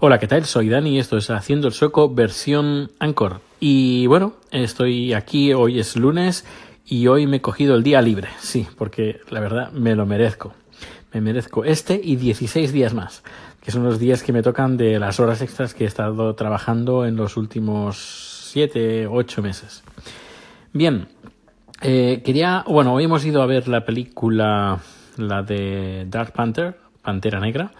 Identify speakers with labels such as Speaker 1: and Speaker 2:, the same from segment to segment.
Speaker 1: Hola, ¿qué tal? Soy Dani y esto es Haciendo el Sueco versión Anchor. Y bueno, estoy aquí, hoy es lunes y hoy me he cogido el día libre. Sí, porque la verdad me lo merezco. Me merezco este y 16 días más, que son los días que me tocan de las horas extras que he estado trabajando en los últimos 7, 8 meses. Bien, eh, quería, bueno, hoy hemos ido a ver la película, la de Dark Panther, Pantera Negra,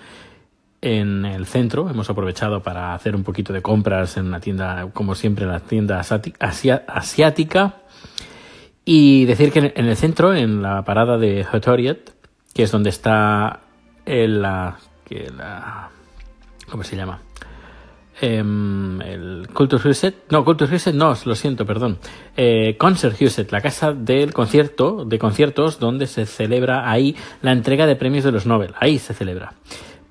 Speaker 1: en el centro. Hemos aprovechado para hacer un poquito de compras en una tienda, como siempre, en la tienda asiática. Y decir que en el centro, en la parada de Hotoriet, que es donde está el, la, que la, ¿cómo se llama? Em, el Culture Huset, no, Culture Huset no, lo siento, perdón. Eh, Concert Huset, la casa del concierto, de conciertos, donde se celebra ahí la entrega de premios de los Nobel. Ahí se celebra.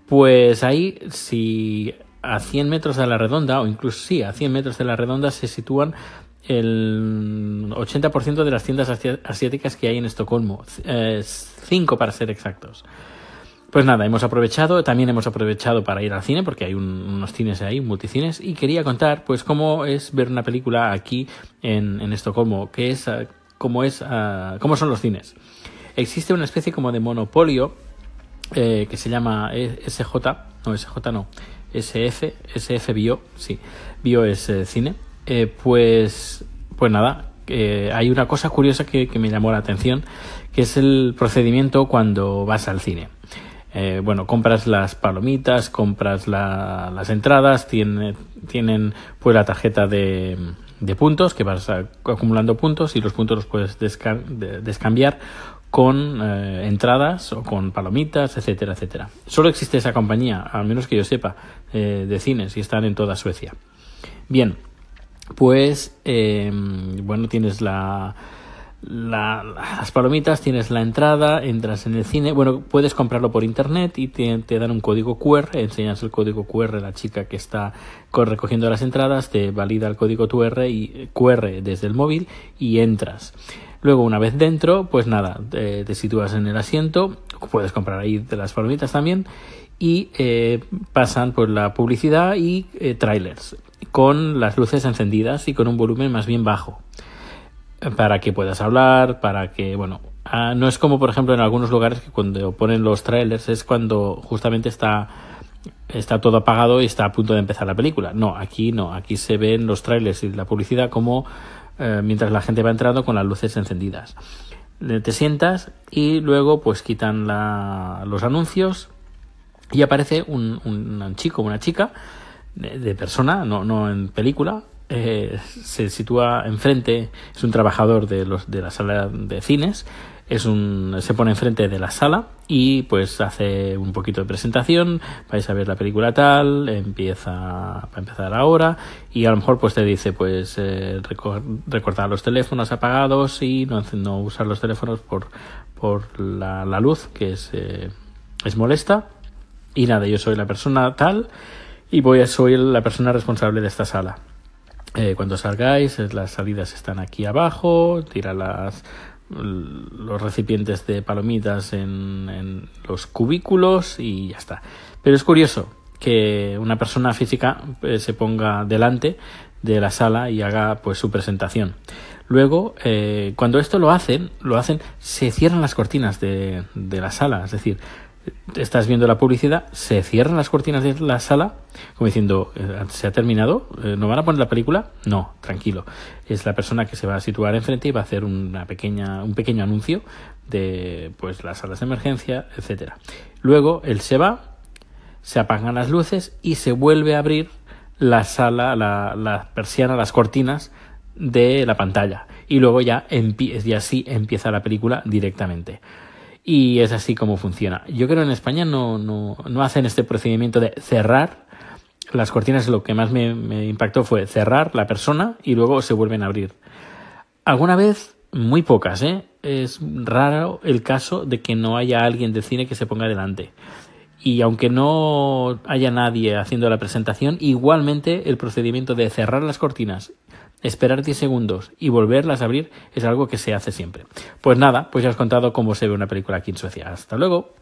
Speaker 1: Pues ahí, si a 100 metros a la redonda, o incluso sí, a 100 metros de la redonda, se sitúan el 80% de las tiendas asiáticas que hay en Estocolmo. Eh, cinco para ser exactos. Pues nada, hemos aprovechado, también hemos aprovechado para ir al cine, porque hay unos cines ahí, multicines, y quería contar, pues, cómo es ver una película aquí en, Estocolmo, qué es, ah, cómo es, ah, cómo son los cines. Existe una especie como de monopolio eh, que se llama SJ, no SJ no, SF, SF Bio, sí, Bio es eh, cine, eh, pues, pues nada, hay una cosa curiosa que, me llamó la atención, que es el procedimiento cuando vas al cine. bueno, compras las palomitas, compras las entradas, tiene, tienen pues la tarjeta de, de puntos, que vas acumulando puntos y los puntos los puedes descambiar con eh, entradas o con palomitas, etcétera, etcétera. Solo existe esa compañía, al menos que yo sepa, eh, de cines y están en toda Suecia. Bien, pues eh, bueno, tienes la, las palomitas, tienes la entrada, entras en el cine, bueno, puedes comprarlo por internet y te, dan un código QR, enseñas el código QR a la chica que está recogiendo las entradas, te valida el código QR, y, QR desde el móvil y entras. Luego, una vez dentro, pues nada, te, sitúas en el asiento, puedes comprar ahí de las palomitas también, y eh, pasan por la publicidad y eh, trailers, con las luces encendidas y con un volumen más bien bajo, para que puedas hablar, para que, bueno, ah, no es como por ejemplo en algunos lugares que cuando ponen los trailers es cuando justamente está está todo apagado y está a punto de empezar la película. No, aquí no, aquí se ven los trailers y la publicidad como eh, mientras la gente va entrando con las luces encendidas. Te sientas y luego pues quitan los anuncios y aparece un, un chico, una chica de, persona, no, no en película, eh, se sitúa enfrente, es un trabajador de, los, de la sala de cines es un, se pone enfrente de la sala y pues hace un poquito de presentación, vais a ver la película tal, empieza a empezar ahora y a lo mejor pues te dice pues eh, recortar los teléfonos apagados y no, no usar los teléfonos por, por la, la luz que es, eh, es molesta y nada, yo soy la persona tal y voy a soy la persona responsable de esta sala. Eh, cuando salgáis, las salidas están aquí abajo, tira las los recipientes de palomitas en, los cubículos y ya está. Pero es curioso que una persona física eh, se ponga delante de la sala y haga pues su presentación. Luego, eh, cuando esto lo hacen, lo hacen, se cierran las cortinas de, de la sala, es decir, estás viendo la publicidad, se cierran las cortinas de la sala, como diciendo, eh, ¿se ha terminado? Eh, ¿No van a poner la película? No, tranquilo. Es la persona que se va a situar enfrente y va a hacer una pequeña, un pequeño anuncio de pues las salas de emergencia, etcétera. Luego él se va, se apagan las luces y se vuelve a abrir la sala, la, persiana, las cortinas de la pantalla. Y luego ya, y así empieza la película directamente. Y es así como funciona. Yo creo que en España no, no, no hacen este procedimiento de cerrar las cortinas. Lo que más me, impactó fue cerrar la persona y luego se vuelven a abrir. Alguna vez, muy pocas, ¿eh? Es raro el caso de que no haya alguien de cine que se ponga delante. Y aunque no haya nadie haciendo la presentación, igualmente el procedimiento de cerrar las cortinas Esperar 10 segundos y volverlas a abrir es algo que se hace siempre. Pues nada, pues ya os he contado cómo se ve una película aquí en Suecia. Hasta luego.